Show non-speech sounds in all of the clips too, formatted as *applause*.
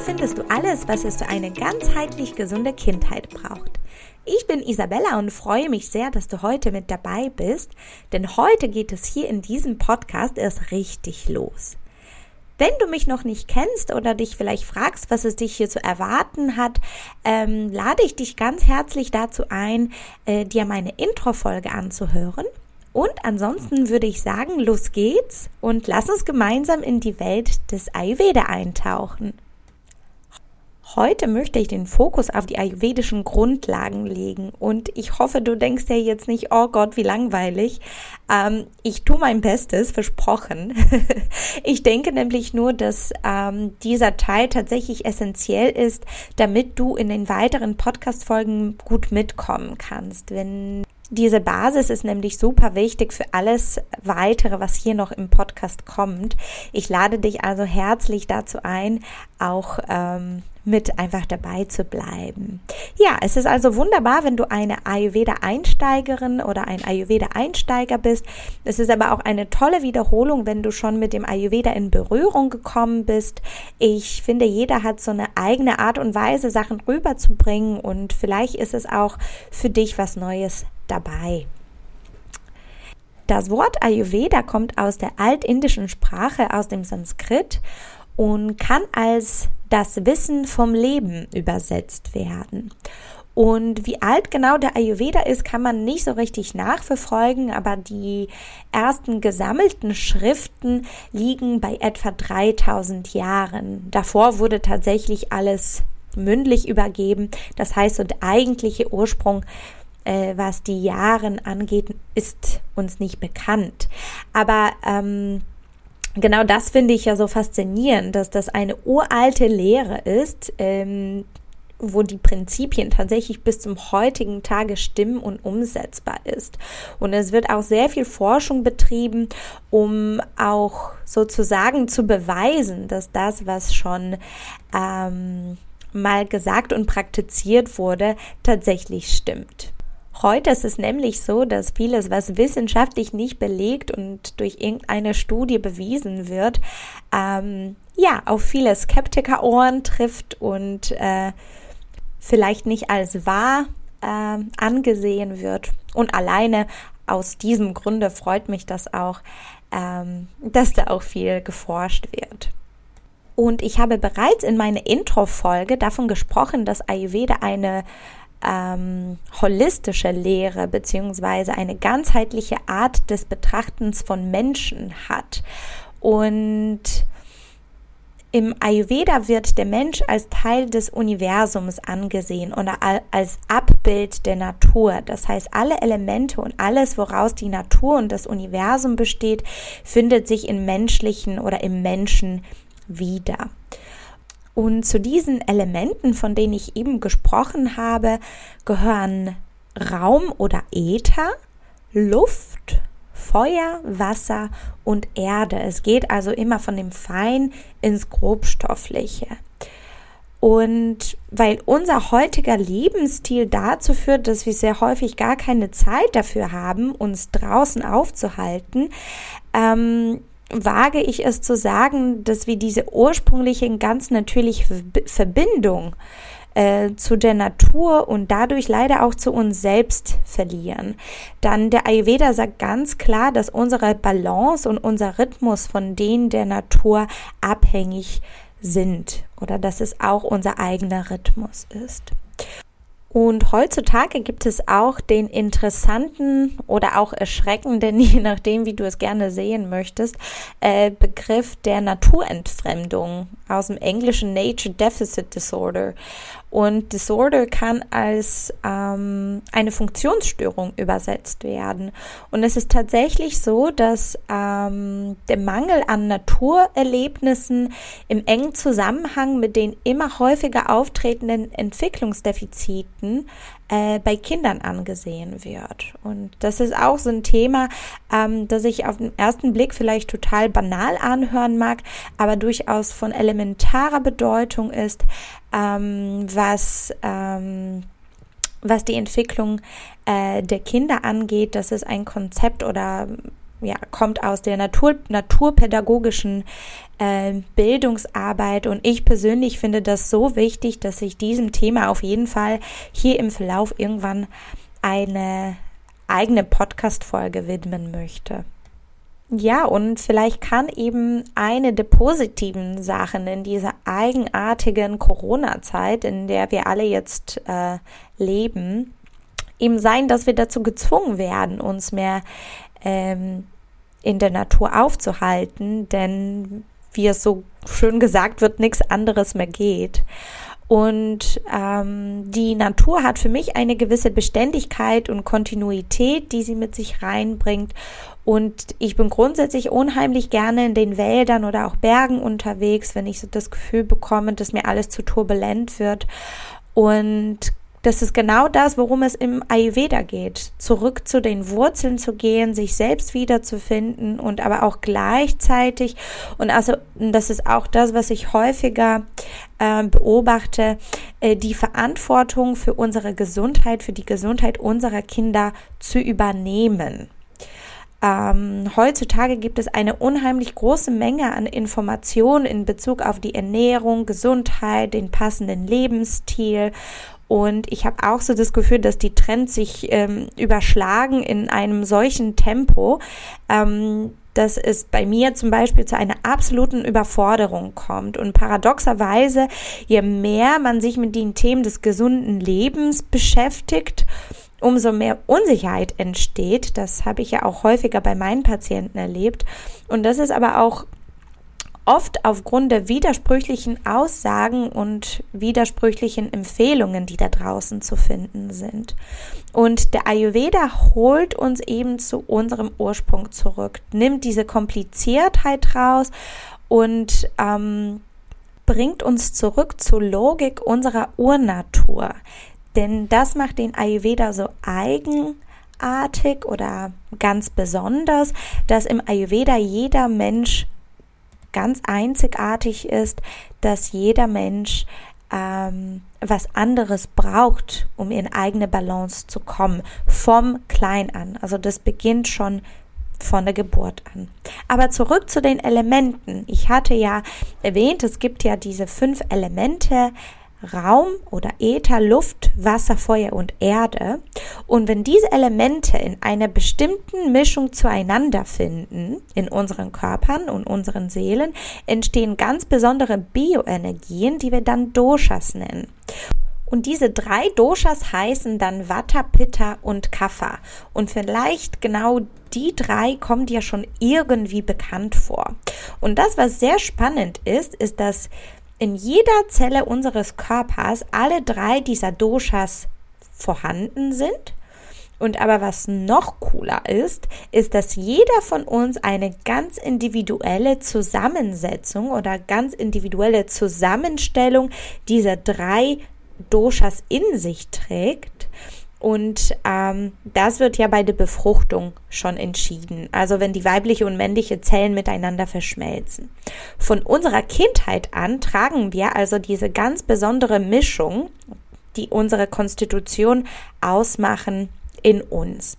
Hier findest du alles, was es für eine ganzheitlich gesunde Kindheit braucht. Ich bin Isabella und freue mich sehr, dass du heute mit dabei bist, denn heute geht es hier in diesem Podcast erst richtig los. Wenn du mich noch nicht kennst oder dich vielleicht fragst, was es dich hier zu erwarten hat, ähm, lade ich dich ganz herzlich dazu ein, äh, dir meine Intro-Folge anzuhören. Und ansonsten würde ich sagen, los geht's und lass uns gemeinsam in die Welt des Ayurveda eintauchen. Heute möchte ich den Fokus auf die ayurvedischen Grundlagen legen und ich hoffe, du denkst ja jetzt nicht, oh Gott, wie langweilig. Ähm, ich tue mein Bestes, versprochen. *laughs* ich denke nämlich nur, dass ähm, dieser Teil tatsächlich essentiell ist, damit du in den weiteren Podcast-Folgen gut mitkommen kannst. Wenn diese Basis ist nämlich super wichtig für alles weitere, was hier noch im Podcast kommt. Ich lade dich also herzlich dazu ein, auch ähm, mit einfach dabei zu bleiben. Ja, es ist also wunderbar, wenn du eine Ayurveda-Einsteigerin oder ein Ayurveda-Einsteiger bist. Es ist aber auch eine tolle Wiederholung, wenn du schon mit dem Ayurveda in Berührung gekommen bist. Ich finde, jeder hat so eine eigene Art und Weise, Sachen rüberzubringen und vielleicht ist es auch für dich was Neues dabei. Das Wort Ayurveda kommt aus der altindischen Sprache, aus dem Sanskrit und kann als das Wissen vom Leben übersetzt werden. Und wie alt genau der Ayurveda ist, kann man nicht so richtig nachverfolgen, aber die ersten gesammelten Schriften liegen bei etwa 3000 Jahren. Davor wurde tatsächlich alles mündlich übergeben. Das heißt, und eigentliche Ursprung äh, was die Jahren angeht, ist uns nicht bekannt. Aber ähm, genau das finde ich ja so faszinierend, dass das eine uralte Lehre ist, ähm, wo die Prinzipien tatsächlich bis zum heutigen Tage stimmen und umsetzbar ist. Und es wird auch sehr viel Forschung betrieben, um auch sozusagen zu beweisen, dass das, was schon ähm, mal gesagt und praktiziert wurde, tatsächlich stimmt. Heute ist es nämlich so, dass vieles, was wissenschaftlich nicht belegt und durch irgendeine Studie bewiesen wird, ähm, ja, auf viele Skeptikerohren trifft und äh, vielleicht nicht als wahr äh, angesehen wird. Und alleine aus diesem Grunde freut mich das auch, ähm, dass da auch viel geforscht wird. Und ich habe bereits in meiner Intro-Folge davon gesprochen, dass Ayurveda eine ähm, holistische Lehre beziehungsweise eine ganzheitliche Art des Betrachtens von Menschen hat. Und im Ayurveda wird der Mensch als Teil des Universums angesehen oder als Abbild der Natur. Das heißt, alle Elemente und alles, woraus die Natur und das Universum besteht, findet sich im menschlichen oder im Menschen wieder. Und zu diesen Elementen, von denen ich eben gesprochen habe, gehören Raum oder Äther, Luft, Feuer, Wasser und Erde. Es geht also immer von dem Fein ins Grobstoffliche. Und weil unser heutiger Lebensstil dazu führt, dass wir sehr häufig gar keine Zeit dafür haben, uns draußen aufzuhalten, ähm, wage ich es zu sagen, dass wir diese ursprüngliche ganz natürliche Verbindung äh, zu der Natur und dadurch leider auch zu uns selbst verlieren. Dann der Ayurveda sagt ganz klar, dass unsere Balance und unser Rhythmus von denen der Natur abhängig sind oder dass es auch unser eigener Rhythmus ist. Und heutzutage gibt es auch den interessanten oder auch erschreckenden, *laughs* je nachdem, wie du es gerne sehen möchtest, äh, Begriff der Naturentfremdung aus dem englischen Nature Deficit Disorder. Und Disorder kann als ähm, eine Funktionsstörung übersetzt werden. Und es ist tatsächlich so, dass ähm, der Mangel an Naturerlebnissen im engen Zusammenhang mit den immer häufiger auftretenden Entwicklungsdefiziten äh, bei Kindern angesehen wird. Und das ist auch so ein Thema, ähm, das sich auf den ersten Blick vielleicht total banal anhören mag, aber durchaus von elementarer Bedeutung ist, ähm, was ähm, was die Entwicklung äh, der Kinder angeht, das ist ein Konzept oder ja, kommt aus der Natur, naturpädagogischen äh, Bildungsarbeit und ich persönlich finde das so wichtig, dass ich diesem Thema auf jeden Fall hier im Verlauf irgendwann eine eigene Podcast-Folge widmen möchte. Ja, und vielleicht kann eben eine der positiven Sachen in dieser eigenartigen Corona-Zeit, in der wir alle jetzt äh, leben, eben sein, dass wir dazu gezwungen werden, uns mehr ähm, in der Natur aufzuhalten, denn wie es so schön gesagt wird, nichts anderes mehr geht. Und ähm, die Natur hat für mich eine gewisse Beständigkeit und Kontinuität, die sie mit sich reinbringt. Und ich bin grundsätzlich unheimlich gerne in den Wäldern oder auch Bergen unterwegs, wenn ich so das Gefühl bekomme, dass mir alles zu turbulent wird. Und das ist genau das, worum es im Ayurveda geht. Zurück zu den Wurzeln zu gehen, sich selbst wiederzufinden und aber auch gleichzeitig, und also das ist auch das, was ich häufiger äh, beobachte, äh, die Verantwortung für unsere Gesundheit, für die Gesundheit unserer Kinder zu übernehmen. Ähm, heutzutage gibt es eine unheimlich große Menge an Informationen in Bezug auf die Ernährung, Gesundheit, den passenden Lebensstil und ich habe auch so das Gefühl, dass die Trends sich ähm, überschlagen in einem solchen Tempo, ähm, dass es bei mir zum Beispiel zu einer absoluten Überforderung kommt. Und paradoxerweise, je mehr man sich mit den Themen des gesunden Lebens beschäftigt, umso mehr Unsicherheit entsteht. Das habe ich ja auch häufiger bei meinen Patienten erlebt. Und das ist aber auch oft aufgrund der widersprüchlichen Aussagen und widersprüchlichen Empfehlungen, die da draußen zu finden sind. Und der Ayurveda holt uns eben zu unserem Ursprung zurück, nimmt diese Kompliziertheit raus und ähm, bringt uns zurück zur Logik unserer Urnatur. Denn das macht den Ayurveda so eigenartig oder ganz besonders, dass im Ayurveda jeder Mensch ganz einzigartig ist, dass jeder Mensch ähm, was anderes braucht, um in eigene Balance zu kommen, vom Klein an. Also das beginnt schon von der Geburt an. Aber zurück zu den Elementen. Ich hatte ja erwähnt, es gibt ja diese fünf Elemente, Raum oder Äther, Luft, Wasser, Feuer und Erde. Und wenn diese Elemente in einer bestimmten Mischung zueinander finden, in unseren Körpern und unseren Seelen, entstehen ganz besondere Bioenergien, die wir dann Doshas nennen. Und diese drei Doshas heißen dann Vata, Pitta und Kapha. Und vielleicht genau die drei kommen dir schon irgendwie bekannt vor. Und das, was sehr spannend ist, ist, dass in jeder Zelle unseres Körpers alle drei dieser Doshas vorhanden sind. Und aber was noch cooler ist, ist, dass jeder von uns eine ganz individuelle Zusammensetzung oder ganz individuelle Zusammenstellung dieser drei Doshas in sich trägt. Und ähm, das wird ja bei der Befruchtung schon entschieden. Also wenn die weibliche und männliche Zellen miteinander verschmelzen. Von unserer Kindheit an tragen wir also diese ganz besondere Mischung, die unsere Konstitution ausmachen, in uns.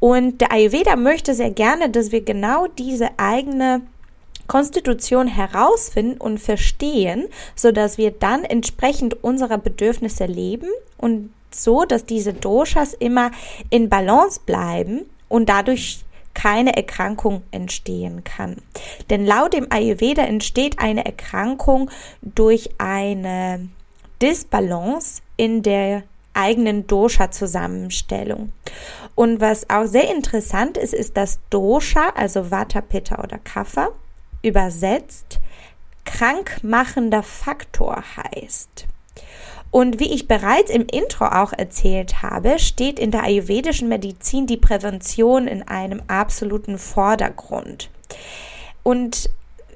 Und der Ayurveda möchte sehr gerne, dass wir genau diese eigene Konstitution herausfinden und verstehen, so dass wir dann entsprechend unserer Bedürfnisse leben und so, dass diese Doshas immer in Balance bleiben und dadurch keine Erkrankung entstehen kann. Denn laut dem Ayurveda entsteht eine Erkrankung durch eine Disbalance in der eigenen Dosha-Zusammenstellung. Und was auch sehr interessant ist, ist, dass Dosha, also Vata, Pitta oder Kapha, übersetzt krankmachender Faktor heißt. Und wie ich bereits im Intro auch erzählt habe, steht in der ayurvedischen Medizin die Prävention in einem absoluten Vordergrund. Und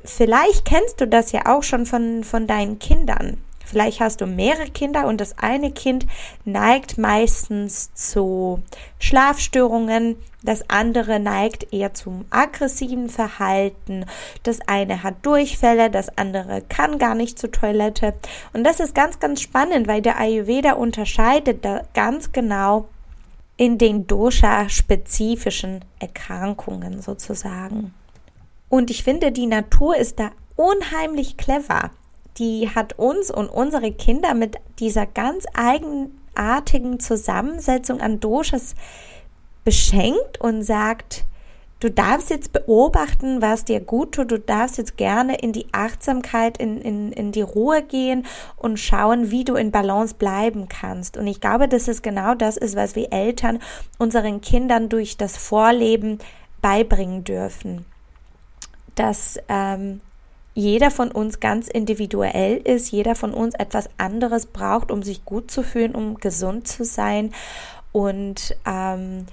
vielleicht kennst du das ja auch schon von, von deinen Kindern. Vielleicht hast du mehrere Kinder und das eine Kind neigt meistens zu Schlafstörungen, das andere neigt eher zum aggressiven Verhalten, das eine hat Durchfälle, das andere kann gar nicht zur Toilette. Und das ist ganz, ganz spannend, weil der Ayurveda unterscheidet da ganz genau in den Dosha-spezifischen Erkrankungen sozusagen. Und ich finde, die Natur ist da unheimlich clever. Die hat uns und unsere Kinder mit dieser ganz eigenartigen Zusammensetzung an Doshas beschenkt und sagt, du darfst jetzt beobachten, was dir gut tut. Du darfst jetzt gerne in die Achtsamkeit, in, in, in die Ruhe gehen und schauen, wie du in Balance bleiben kannst. Und ich glaube, dass es genau das ist, was wir Eltern unseren Kindern durch das Vorleben beibringen dürfen. Dass ähm, jeder von uns ganz individuell ist, jeder von uns etwas anderes braucht, um sich gut zu fühlen, um gesund zu sein. Und ähm,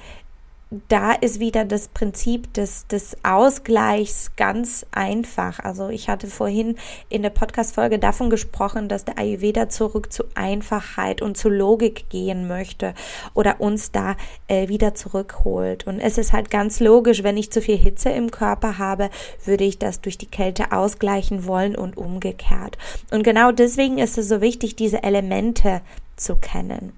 da ist wieder das Prinzip des, des Ausgleichs ganz einfach. Also ich hatte vorhin in der Podcast-Folge davon gesprochen, dass der Ayurveda zurück zu Einfachheit und zu Logik gehen möchte oder uns da äh, wieder zurückholt. Und es ist halt ganz logisch, wenn ich zu viel Hitze im Körper habe, würde ich das durch die Kälte ausgleichen wollen und umgekehrt. Und genau deswegen ist es so wichtig, diese Elemente zu kennen.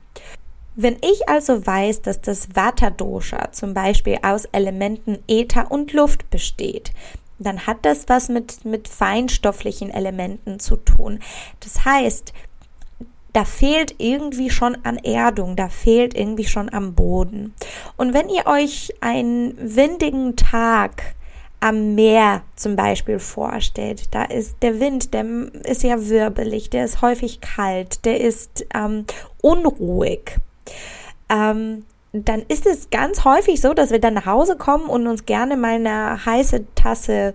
Wenn ich also weiß, dass das Vata-Dosha zum Beispiel aus Elementen Äther und Luft besteht, dann hat das was mit, mit feinstofflichen Elementen zu tun. Das heißt, da fehlt irgendwie schon an Erdung, da fehlt irgendwie schon am Boden. Und wenn ihr euch einen windigen Tag am Meer zum Beispiel vorstellt, da ist der Wind, der ist ja wirbelig, der ist häufig kalt, der ist ähm, unruhig ähm, dann ist es ganz häufig so, dass wir dann nach Hause kommen und uns gerne mal eine heiße Tasse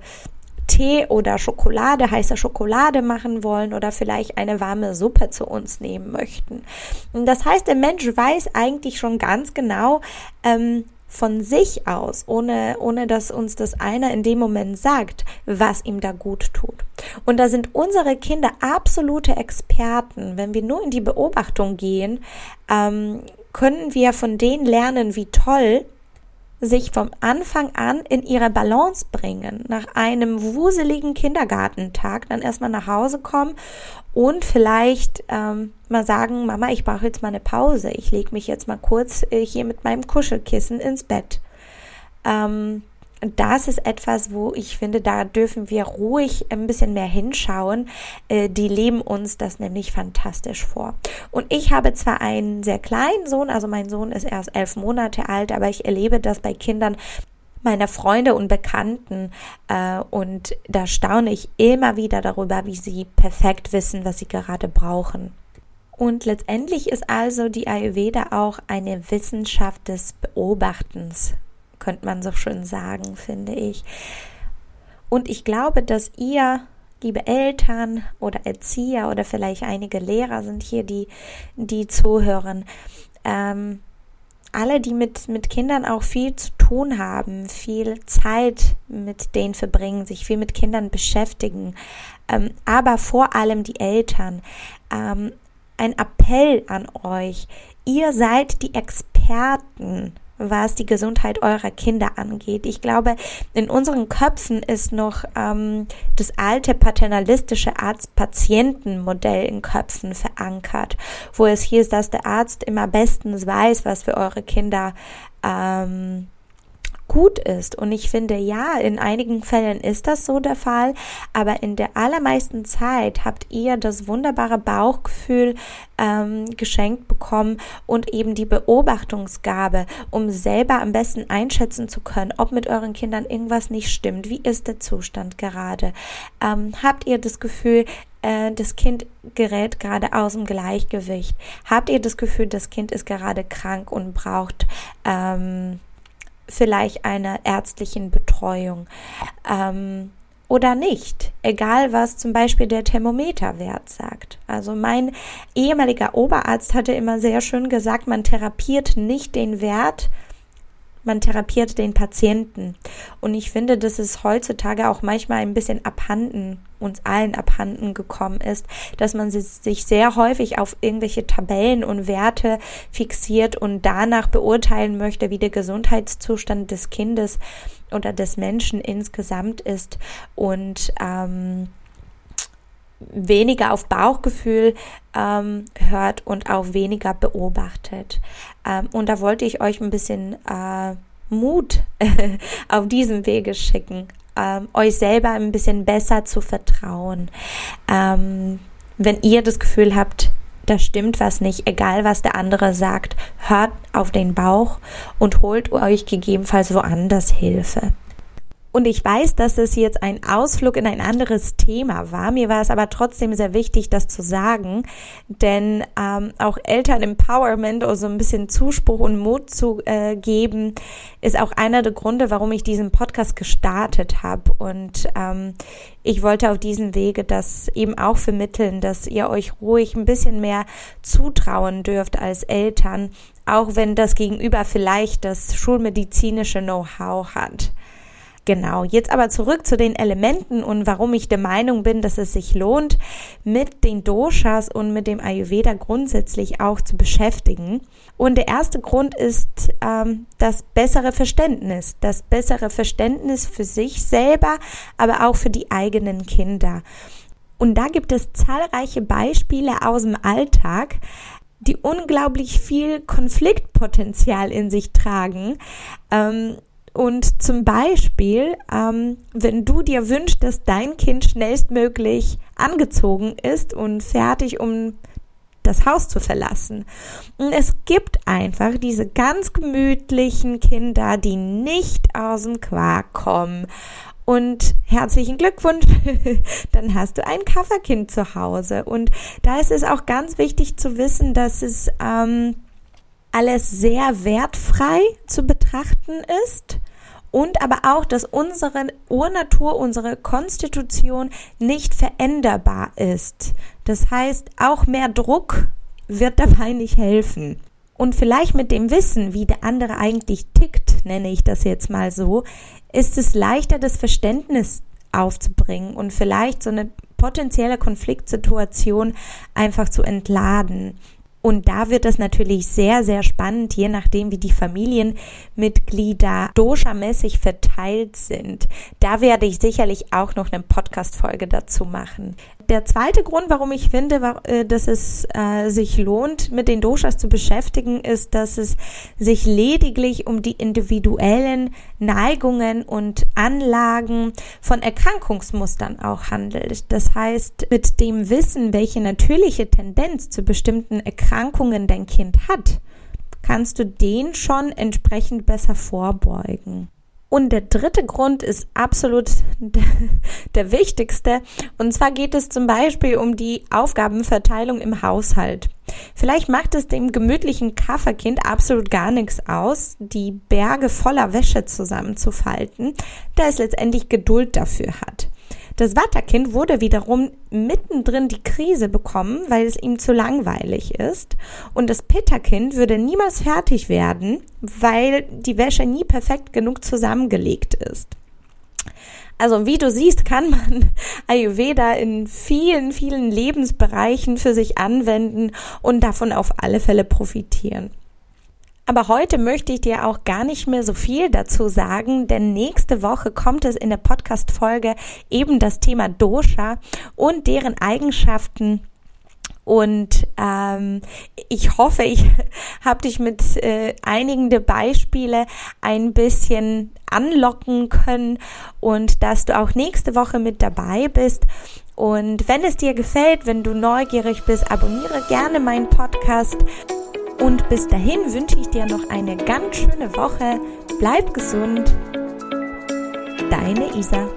Tee oder Schokolade, heiße Schokolade machen wollen oder vielleicht eine warme Suppe zu uns nehmen möchten. Das heißt, der Mensch weiß eigentlich schon ganz genau, ähm, von sich aus, ohne, ohne dass uns das einer in dem Moment sagt, was ihm da gut tut. Und da sind unsere Kinder absolute Experten. Wenn wir nur in die Beobachtung gehen, ähm, können wir von denen lernen, wie toll sich vom Anfang an in ihre Balance bringen. Nach einem wuseligen Kindergartentag dann erstmal nach Hause kommen und vielleicht ähm, mal sagen, Mama, ich brauche jetzt mal eine Pause. Ich lege mich jetzt mal kurz äh, hier mit meinem Kuschelkissen ins Bett. Ähm, das ist etwas, wo ich finde, da dürfen wir ruhig ein bisschen mehr hinschauen. Äh, die leben uns das nämlich fantastisch vor. Und ich habe zwar einen sehr kleinen Sohn, also mein Sohn ist erst elf Monate alt, aber ich erlebe das bei Kindern meiner Freunde und Bekannten äh, und da staune ich immer wieder darüber, wie sie perfekt wissen, was sie gerade brauchen. Und letztendlich ist also die Ayurveda auch eine Wissenschaft des Beobachtens könnte man so schön sagen, finde ich. Und ich glaube, dass ihr, liebe Eltern oder Erzieher oder vielleicht einige Lehrer sind hier, die, die zuhören, ähm, alle, die mit, mit Kindern auch viel zu tun haben, viel Zeit mit denen verbringen, sich viel mit Kindern beschäftigen, ähm, aber vor allem die Eltern, ähm, ein Appell an euch. Ihr seid die Experten was die Gesundheit eurer Kinder angeht. Ich glaube, in unseren Köpfen ist noch ähm, das alte paternalistische Arzt-Patienten-Modell in Köpfen verankert, wo es hieß, dass der Arzt immer bestens weiß, was für eure Kinder ähm, gut ist. Und ich finde, ja, in einigen Fällen ist das so der Fall, aber in der allermeisten Zeit habt ihr das wunderbare Bauchgefühl ähm, geschenkt bekommen und eben die Beobachtungsgabe, um selber am besten einschätzen zu können, ob mit euren Kindern irgendwas nicht stimmt. Wie ist der Zustand gerade? Ähm, habt ihr das Gefühl, äh, das Kind gerät gerade aus dem Gleichgewicht? Habt ihr das Gefühl, das Kind ist gerade krank und braucht ähm, vielleicht einer ärztlichen Betreuung ähm, oder nicht, egal was zum Beispiel der Thermometerwert sagt. Also mein ehemaliger Oberarzt hatte immer sehr schön gesagt, man therapiert nicht den Wert, man therapiert den Patienten. Und ich finde, dass es heutzutage auch manchmal ein bisschen abhanden, uns allen abhanden gekommen ist, dass man sich sehr häufig auf irgendwelche Tabellen und Werte fixiert und danach beurteilen möchte, wie der Gesundheitszustand des Kindes oder des Menschen insgesamt ist. Und ähm, weniger auf Bauchgefühl ähm, hört und auch weniger beobachtet. Ähm, und da wollte ich euch ein bisschen äh, Mut *laughs* auf diesem Wege schicken, ähm, euch selber ein bisschen besser zu vertrauen. Ähm, wenn ihr das Gefühl habt, da stimmt was nicht, egal was der andere sagt, hört auf den Bauch und holt euch gegebenenfalls woanders Hilfe. Und ich weiß, dass es jetzt ein Ausflug in ein anderes Thema war. Mir war es aber trotzdem sehr wichtig, das zu sagen, denn ähm, auch Eltern-Empowerment oder so ein bisschen Zuspruch und Mut zu äh, geben, ist auch einer der Gründe, warum ich diesen Podcast gestartet habe. Und ähm, ich wollte auf diesem Wege das eben auch vermitteln, dass ihr euch ruhig ein bisschen mehr zutrauen dürft als Eltern, auch wenn das Gegenüber vielleicht das schulmedizinische Know-how hat. Genau, jetzt aber zurück zu den Elementen und warum ich der Meinung bin, dass es sich lohnt, mit den Doshas und mit dem Ayurveda grundsätzlich auch zu beschäftigen. Und der erste Grund ist ähm, das bessere Verständnis, das bessere Verständnis für sich selber, aber auch für die eigenen Kinder. Und da gibt es zahlreiche Beispiele aus dem Alltag, die unglaublich viel Konfliktpotenzial in sich tragen. Ähm, und zum Beispiel, ähm, wenn du dir wünschst, dass dein Kind schnellstmöglich angezogen ist und fertig, um das Haus zu verlassen. Und es gibt einfach diese ganz gemütlichen Kinder, die nicht aus dem Quark kommen. Und herzlichen Glückwunsch, *laughs* dann hast du ein Kafferkind zu Hause. Und da ist es auch ganz wichtig zu wissen, dass es ähm, alles sehr wertfrei zu betrachten ist und aber auch, dass unsere Urnatur, unsere Konstitution nicht veränderbar ist. Das heißt, auch mehr Druck wird dabei nicht helfen. Und vielleicht mit dem Wissen, wie der andere eigentlich tickt, nenne ich das jetzt mal so, ist es leichter, das Verständnis aufzubringen und vielleicht so eine potenzielle Konfliktsituation einfach zu entladen. Und da wird es natürlich sehr, sehr spannend, je nachdem, wie die Familienmitglieder dosha-mäßig verteilt sind. Da werde ich sicherlich auch noch eine Podcast-Folge dazu machen. Der zweite Grund, warum ich finde, äh, dass es äh, sich lohnt, mit den Doshas zu beschäftigen, ist, dass es sich lediglich um die individuellen Neigungen und Anlagen von Erkrankungsmustern auch handelt. Das heißt, mit dem Wissen, welche natürliche Tendenz zu bestimmten Erkrankungen dein Kind hat, kannst du den schon entsprechend besser vorbeugen. Und der dritte Grund ist absolut *laughs* der wichtigste. Und zwar geht es zum Beispiel um die Aufgabenverteilung im Haushalt. Vielleicht macht es dem gemütlichen Kafferkind absolut gar nichts aus, die Berge voller Wäsche zusammenzufalten, da es letztendlich Geduld dafür hat. Das Watterkind wurde wiederum mittendrin die Krise bekommen, weil es ihm zu langweilig ist. Und das Pitterkind würde niemals fertig werden, weil die Wäsche nie perfekt genug zusammengelegt ist. Also wie du siehst, kann man *laughs* Ayurveda in vielen, vielen Lebensbereichen für sich anwenden und davon auf alle Fälle profitieren. Aber heute möchte ich dir auch gar nicht mehr so viel dazu sagen, denn nächste Woche kommt es in der Podcast-Folge eben das Thema Dosha und deren Eigenschaften und ähm, ich hoffe, ich *laughs* habe dich mit äh, einigen der Beispiele ein bisschen anlocken können und dass du auch nächste Woche mit dabei bist. Und wenn es dir gefällt, wenn du neugierig bist, abonniere gerne meinen Podcast. Und bis dahin wünsche ich dir noch eine ganz schöne Woche. Bleib gesund. Deine Isa.